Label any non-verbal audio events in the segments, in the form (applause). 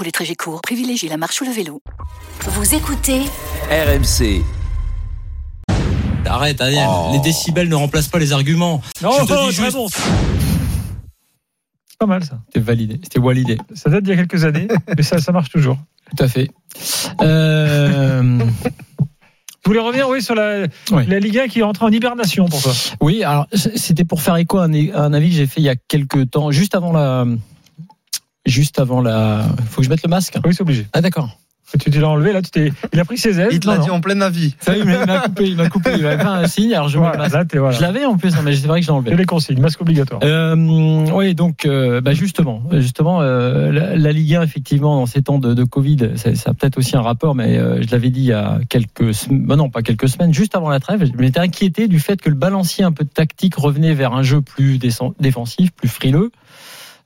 Pour les trajets courts, privilégiez la marche ou le vélo. Vous écoutez RMC. Arrête, Daniel. Les décibels ne remplacent pas les arguments. Non, Je te oh, dis très juste- bon. Pas mal ça. C'était validé. C'était validé. Ça date d'il y a quelques années, (laughs) mais ça, ça marche toujours. Tout à fait. Euh, (laughs) Vous voulez revenir, oui, sur la, Oui. la Ligue 1 qui est entrée en hibernation pour toi? Oui, alors c'était pour faire écho à un, à un avis que j'ai fait il y a quelques temps, juste avant la. Juste avant la. Faut que je mette le masque. Oui, c'est obligé. Ah d'accord. Tu l'as enlevé, là, tu t'es, il a pris ses ailes. Il te l'a dit en plein avis. Ça y est, il m'a il m'a coupé, il m'a coupé, il m'a fait (laughs) un signe, alors je Voilà, masque. là, voilà. Je l'avais en plus, hein, mais c'est vrai que j'ai Et enlevé. les consignes, masque obligatoire. Euh, oui, donc euh, bah justement, justement, euh, la, la Ligue 1 effectivement dans ces temps de, de Covid, ça, ça a peut-être aussi un rapport, mais euh, je l'avais dit il y a quelques, sem- bah non pas quelques semaines, juste avant la trêve, je m'étais inquiété du fait que le balancier un peu de tactique revenait vers un jeu plus défensif, plus frileux.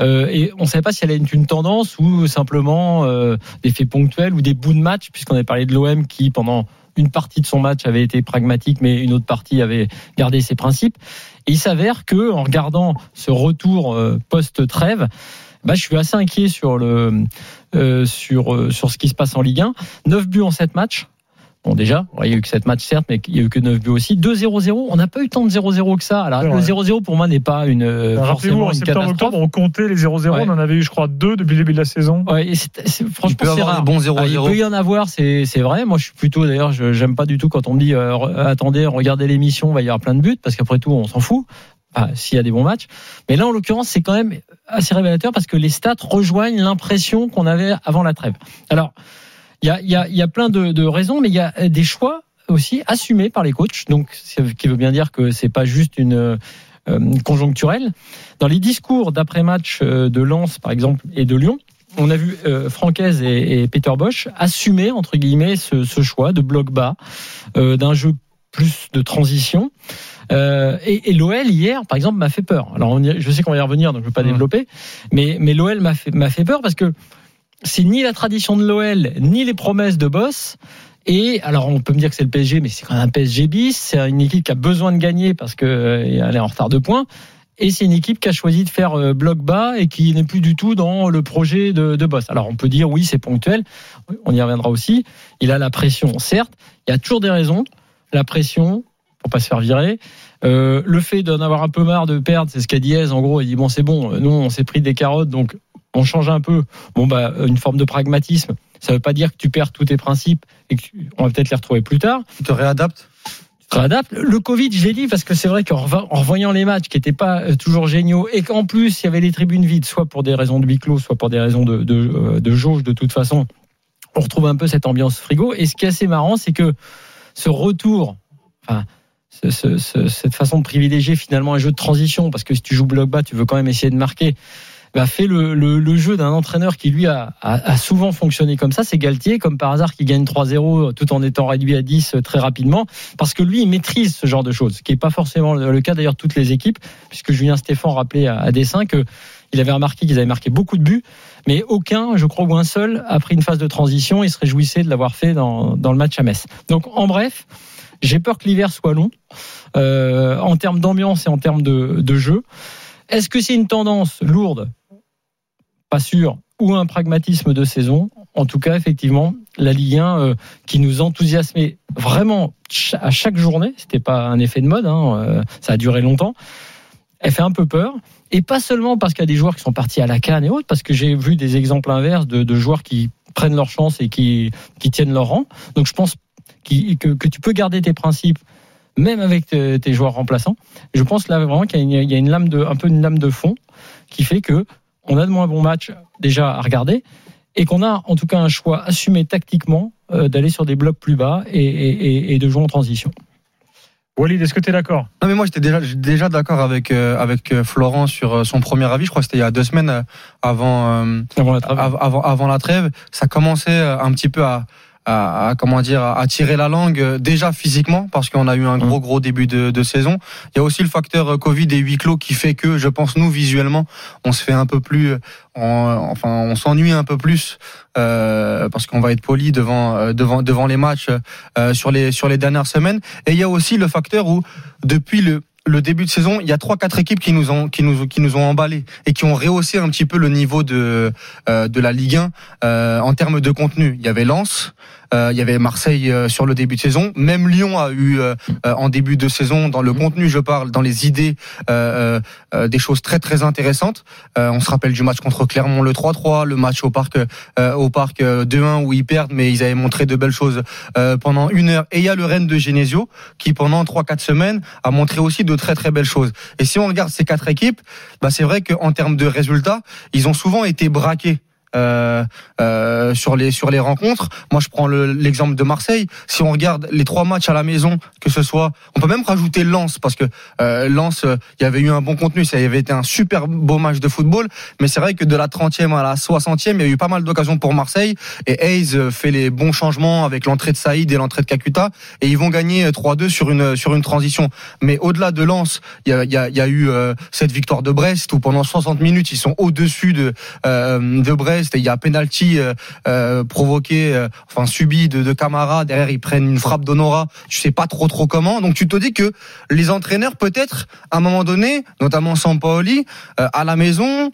Euh, et on ne savait pas si elle allait être une tendance ou simplement euh, des faits ponctuels ou des bouts de match, puisqu'on avait parlé de l'OM qui pendant une partie de son match avait été pragmatique, mais une autre partie avait gardé ses principes. Et il s'avère que, en regardant ce retour euh, post-trêve, bah, je suis assez inquiet sur le sur sur ce qui se passe en Ligue 1. 9 buts en 7 matchs. Bon déjà, il y a eu que 7 matchs certes, mais il y a eu que 9 buts aussi. 2-0-0, on n'a pas eu tant de 0-0 que ça. Alors le vrai. 0-0 pour moi n'est pas une euh, Alors, Rappelez-vous, en septembre-octobre, on comptait les 0-0. Ouais. On en avait eu, je crois, deux depuis le début de la saison. Ouais, et c'est- Il franchement, peut avoir rare. Ah, il 0-0. peut y en avoir, c'est c'est vrai. Moi, je suis plutôt, d'ailleurs, je- j'aime pas du tout quand on me dit euh, re- attendez, regardez l'émission, il va y avoir plein de buts, parce qu'après tout, on s'en fout. Enfin, s'il y a des bons matchs. Mais là, en l'occurrence, c'est quand même assez révélateur parce que les stats rejoignent l'impression qu'on avait avant la trêve. Alors, il y a, y, a, y a plein de, de raisons, mais il y a des choix aussi assumés par les coachs. Donc, ce qui veut bien dire que c'est pas juste une euh, conjoncturelle. Dans les discours d'après-match euh, de Lens, par exemple, et de Lyon, on a vu euh, Francaise et, et Peter Bosch assumer entre guillemets ce, ce choix de bloc bas, euh, d'un jeu plus de transition. Euh, et et l'OL hier, par exemple, m'a fait peur. Alors, on y- je sais qu'on va y revenir, donc je ne vais pas Mhm. développer, mais, mais l'OL m'a fait, m'a fait peur parce que c'est ni la tradition de l'OL, ni les promesses de Boss. Et alors, on peut me dire que c'est le PSG, mais c'est quand même un PSG bis. C'est une équipe qui a besoin de gagner parce qu'elle est en retard de points. Et c'est une équipe qui a choisi de faire euh, bloc bas et qui n'est plus du tout dans le projet de, Boss. Alors, on peut dire oui, c'est ponctuel. On y reviendra aussi. Il a la pression, certes. Il y a toujours des raisons. La pression, pour pas se faire virer. Euh, le fait d'en avoir un peu marre de perdre, c'est ce qu'a dit Hez. En gros, il dit bon, c'est bon. Nous, on s'est pris des carottes, donc on change un peu. Bon, bah, une forme de pragmatisme. Ça veut pas dire que tu perds tous tes principes et que tu- on va peut-être les retrouver plus tard. Tu te réadaptes? Tu te réadaptes. Le Covid, je l'ai dit parce que c'est vrai qu'en revo- en revoyant les matchs qui n'étaient pas euh, toujours géniaux et qu'en plus il y avait les tribunes vides, soit pour des raisons de huis clos, soit pour des raisons de, de, euh, de jauge de toute façon, on retrouve un peu cette ambiance frigo. Et ce qui est assez marrant, c'est que ce retour, enfin, ce- ce- ce- cette façon de privilégier finalement un jeu de transition, parce que si tu joues bloc bas, tu veux quand même essayer de marquer, bah, fait le, le, le jeu d'un entraîneur qui lui a, a, a souvent fonctionné comme ça, c'est Galtier, comme par hasard, qui gagne 3-0 tout en étant réduit à 10 très rapidement, parce que lui, il maîtrise ce genre de choses, ce qui n'est pas forcément le cas d'ailleurs toutes les équipes, puisque Julien Stéphan rappelait à, à dessein que il avait remarqué qu'ils avaient marqué beaucoup de buts, mais aucun, je crois, ou un seul, a pris une phase de transition et se réjouissait de l'avoir fait dans, dans le match à Metz. Donc, en bref, j'ai peur que l'hiver soit long, euh, en termes d'ambiance et en termes de, de jeu. Est-ce que c'est une tendance lourde? Pas sûr. Ou un pragmatisme de saison En tout cas, effectivement, la Ligue 1 euh, qui nous enthousiasmait vraiment à chaque journée, c'était pas un effet de mode, hein, euh, ça a duré longtemps, elle fait un peu peur. Et pas seulement parce qu'il y a des joueurs qui sont partis à la canne et autres, parce que j'ai vu des exemples inverses de, joueurs qui prennent leur chance et qui, tiennent leur rang. Donc je pense que, tu peux garder tes principes même avec tes, joueurs remplaçants. Je pense là vraiment qu'il y y a une lame de, un peu une lame de fond qui fait que on a de moins bons matchs déjà à regarder et qu'on a en tout cas un choix assumé tactiquement euh, d'aller sur des blocs plus bas et, et- et- et de jouer en transition. Walid, est-ce que tu es d'accord? Non mais moi j'étais déjà déjà d'accord avec euh, avec euh, Florent sur son premier avis. Je crois que c'était il y a deux semaines avant euh, Avant la trêve. av- avant avant la trêve. Ça commençait un petit peu à à, à, comment dire à, tirer la langue euh, déjà physiquement parce qu'on a eu un gros gros début de, de saison. Il y a aussi le facteur euh, Covid et huis clos qui fait que je pense nous visuellement on se fait un peu plus euh, on- enfin on s'ennuie un peu plus euh, parce qu'on va être poli devant devant devant les matchs euh, sur les sur les dernières semaines et il y a aussi le facteur où depuis le le début de saison, il y a trois quatre équipes qui nous ont qui nous qui nous ont emballés et qui ont rehaussé un petit peu le niveau de euh, de la Ligue 1 euh, en termes de contenu. Il y avait Lens, il y avait Marseille euh, sur le début de saison, même Lyon a eu euh, euh, en début de saison dans le contenu, je parle, dans les idées euh, euh, des choses très très intéressantes. Euh, on se rappelle du match contre Clermont le 3-3, le match au parc euh, au parc euh, 2-1 où ils perdent mais ils avaient montré de belles choses euh, pendant une heure et il y a le Rennes de Genesio qui pendant 3-4 semaines a montré aussi de très très belles choses. Et si on regarde ces quatre équipes, bah c'est vrai qu'en termes de résultats, ils ont souvent été braqués. Euh, euh, sur les sur les rencontres. Moi, je prends le- l'exemple de Marseille. Si on regarde les trois matchs à la maison, que ce soit, on peut même rajouter Lens parce que euh, Lens, euh, il y avait eu un bon contenu, ça avait été un super beau match de football. Mais c'est vrai que de la 30e à la 60e, il y a eu pas mal d'occasions pour Marseille et Hayes fait les bons changements avec l'entrée de Saïd et l'entrée de Kakuta et ils vont gagner euh, 3-2 sur une sur une transition. Mais au-delà de Lens, il y a, y y a eu cette victoire de Brest où pendant 60 minutes ils sont au-dessus de de Brest il y a penalty euh, euh, provoqué, euh, enfin subi de, de Camara. Derrière ils prennent une frappe d'Honora. Tu sais pas trop trop comment. Donc tu te dis que les entraîneurs peut-être à un moment donné, notamment Sampaoli, à la maison.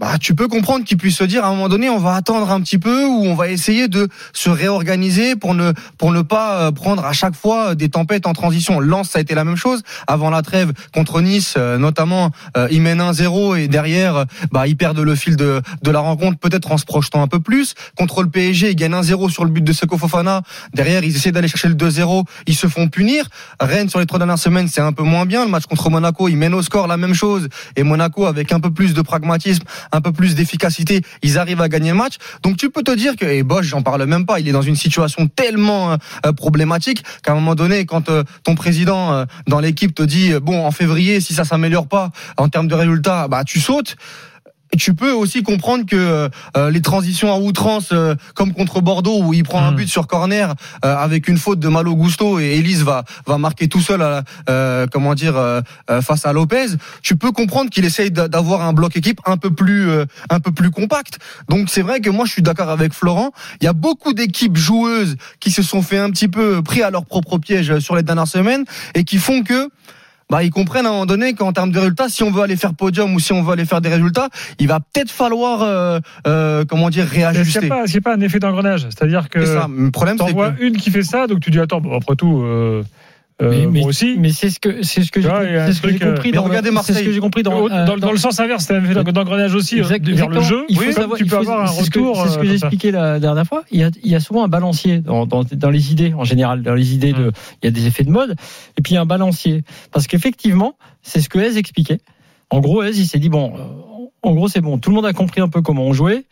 Bah, tu peux comprendre qu'ils puissent se dire à un moment donné, on va attendre un petit peu ou on va essayer de se réorganiser pour ne pour ne pas euh, prendre à chaque fois des tempêtes en transition. Lens, ça a été la même chose avant la trêve contre Nice, euh, notamment euh, ils mènent 1-0 et derrière, euh, bah ils perdent le fil de de la rencontre, peut-être en se projetant un peu plus. Contre le PSG, ils gagnent 1-0 sur le but de Seko Fofana. Derrière, ils essaient d'aller chercher le 2-0, ils se font punir. Rennes sur les trois dernières semaines, c'est un peu moins bien. Le match contre Monaco, ils mènent au score la même chose et Monaco avec un peu plus de pragmatisme un peu plus d'efficacité, ils arrivent à gagner le match. Donc tu peux te dire que et Bosch, j'en parle même pas, il est dans une situation tellement euh, problématique qu'à un moment donné, quand euh, ton président euh, dans l'équipe te dit euh, bon en février, si ça s'améliore pas en termes de résultats, bah tu sautes. Tu peux aussi comprendre que euh, les transitions à outrance, euh, comme contre Bordeaux où il prend un Mhm. but sur corner euh, avec une faute de Malo Gusto et Elise va va marquer tout seul, à la- euh, comment dire, euh, euh, face à Lopez. Tu peux comprendre qu'il essaye d'a- d'avoir un bloc équipe un peu plus euh, un peu plus compact. Donc c'est vrai que moi je suis d'accord avec Florent. Il y a beaucoup d'équipes joueuses qui se sont fait un petit peu pris à leur propre piège sur les dernières semaines et qui font que bah, ils comprennent à un moment donné qu'en termes de résultats, si on veut aller faire podium ou si on veut aller faire des résultats, il va peut-être falloir, euh, euh, comment dire, réajuster. a, pas- un effet d'engrenage C'est-à-dire que C'est ça. Le problème, c'est que une qui fait ça, donc tu dis attends, bon, après tout, euh, euh, mais, moi aussi. mais c'est ce que c'est ce que j'ai ce que euh, compris mais dans regardez c'est ce Marseille. que j'ai compris dans, euh, dans, dans le sens inverse, c'est un effet d'engrenage aussi euh, Exact- vers le jeu. Il faut Oui, savoir, tu il peux faut- avoir un c'est ce que- retour. C'est ce euh, que j'ai expliqué la dernière fois. Il y a, il y a souvent un balancier dans, dans, dans les idées en général. Dans les idées Hum. de, il y a des effets de mode et puis il y a un balancier parce qu'effectivement, c'est ce que Hez expliquait. En gros, Hez, il s'est dit bon, euh, en gros, c'est bon. Tout le monde a compris un peu comment on jouait.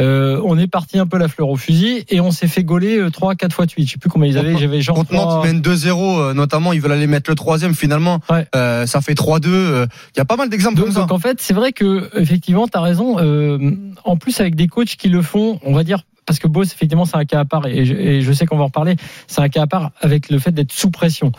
Euh, on est parti un peu la fleur au fusil et on s'est fait gauler euh, 3 4 fois de suite. Je sais plus combien ils avaient, j'avais genre contre Nantes, trois- ils mènent 2-0, euh, notamment, ils veulent aller mettre le troisième. Finalement, Ouais. euh, ça fait 3-2. euh, Il y a pas mal d'exemples Donc, comme ça. donc, en fait, c'est vrai que effectivement, tu as raison. Euh, en plus, avec des coachs qui le font, on va dire, parce que Boss, effectivement, c'est un cas à part, et je, et je sais qu'on va en reparler, c'est un cas à part avec le fait d'être sous pression.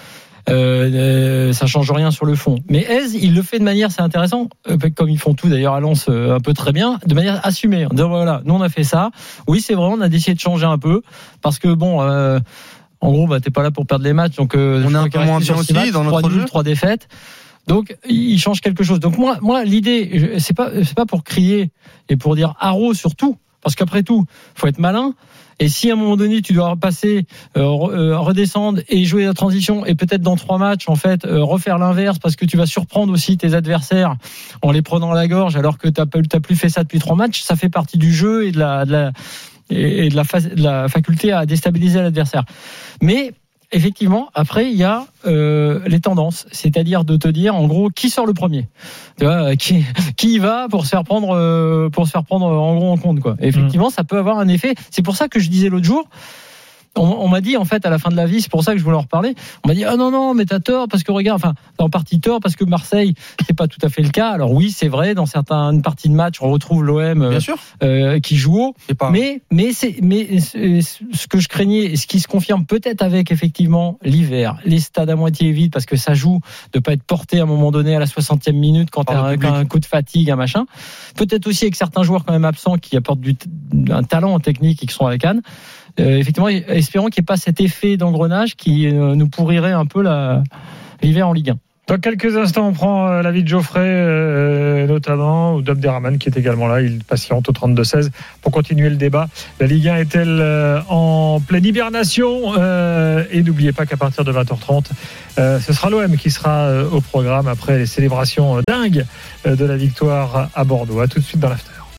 Euh, euh, ça change rien sur le fond. Mais Hez, il le fait de manière, c'est intéressant, euh, comme ils font tout d'ailleurs à Lens euh, un peu très bien, de manière assumée. En disant voilà, nous on a fait ça. Oui, c'est vrai, on a décidé de changer un peu parce que bon. Euh, en gros, bah, t'es pas là pour perdre les matchs, donc euh, On est un peu moins bien aussi matchs, dans trois notre jeu. trois défaites. Donc il change quelque chose. Donc moi, moi l'idée, c'est pas c'est pas pour crier et pour dire haro sur tout, parce qu'après tout, faut être malin. Et si à un moment donné tu dois passer, euh, euh, redescendre et jouer la transition et peut-être dans trois matchs en fait euh, refaire l'inverse parce que tu vas surprendre aussi tes adversaires en les prenant à la gorge alors que t'as plus fait ça depuis trois matchs, ça fait partie du jeu et de la, de la faculté à déstabiliser l'adversaire. Mais effectivement, après, il y a euh, les tendances, c'est-à-dire de te dire, en gros, qui sort le premier, tu vois, euh, qui qui y va pour se faire prendre, euh, pour se faire prendre en gros en compte, quoi. Et effectivement, ça peut avoir un effet. C'est pour ça que je disais l'autre jour. On, on m'a dit en fait à la fin de la vie, c'est pour ça que je voulais en reparler. On m'a dit ah non non mais t'as tort parce que regarde, enfin en partie tort parce que Marseille c'est pas tout à fait le cas. Alors oui c'est vrai dans certaines parties de match on retrouve l'OM euh, euh, qui joue haut, pas. mais mais c'est mais c'est- ce que je craignais et ce qui se confirme peut-être avec effectivement l'hiver, les stades à moitié vides parce que ça joue de pas être porté à un moment donné à la 60e minute quand t'as un, un coup de fatigue, un machin. Peut-être aussi avec certains joueurs quand même absents qui apportent du, un talent en technique et qui sont à la canne. Euh, effectivement, espérons qu'il n'y ait pas cet effet d'engrenage qui euh, nous pourrirait un peu l'hiver en Ligue 1. Dans quelques instants, on prend euh, l'avis de Geoffrey, notamment, ou d'Abderrahman qui est également là. Il patiente au 32-16 pour continuer le débat. La Ligue 1 est-elle en pleine hibernation? Et n'oubliez pas qu'à partir de 20h30, euh, ce sera l'OM qui sera au programme après les célébrations dingues de la victoire à Bordeaux. À tout de suite dans l'after.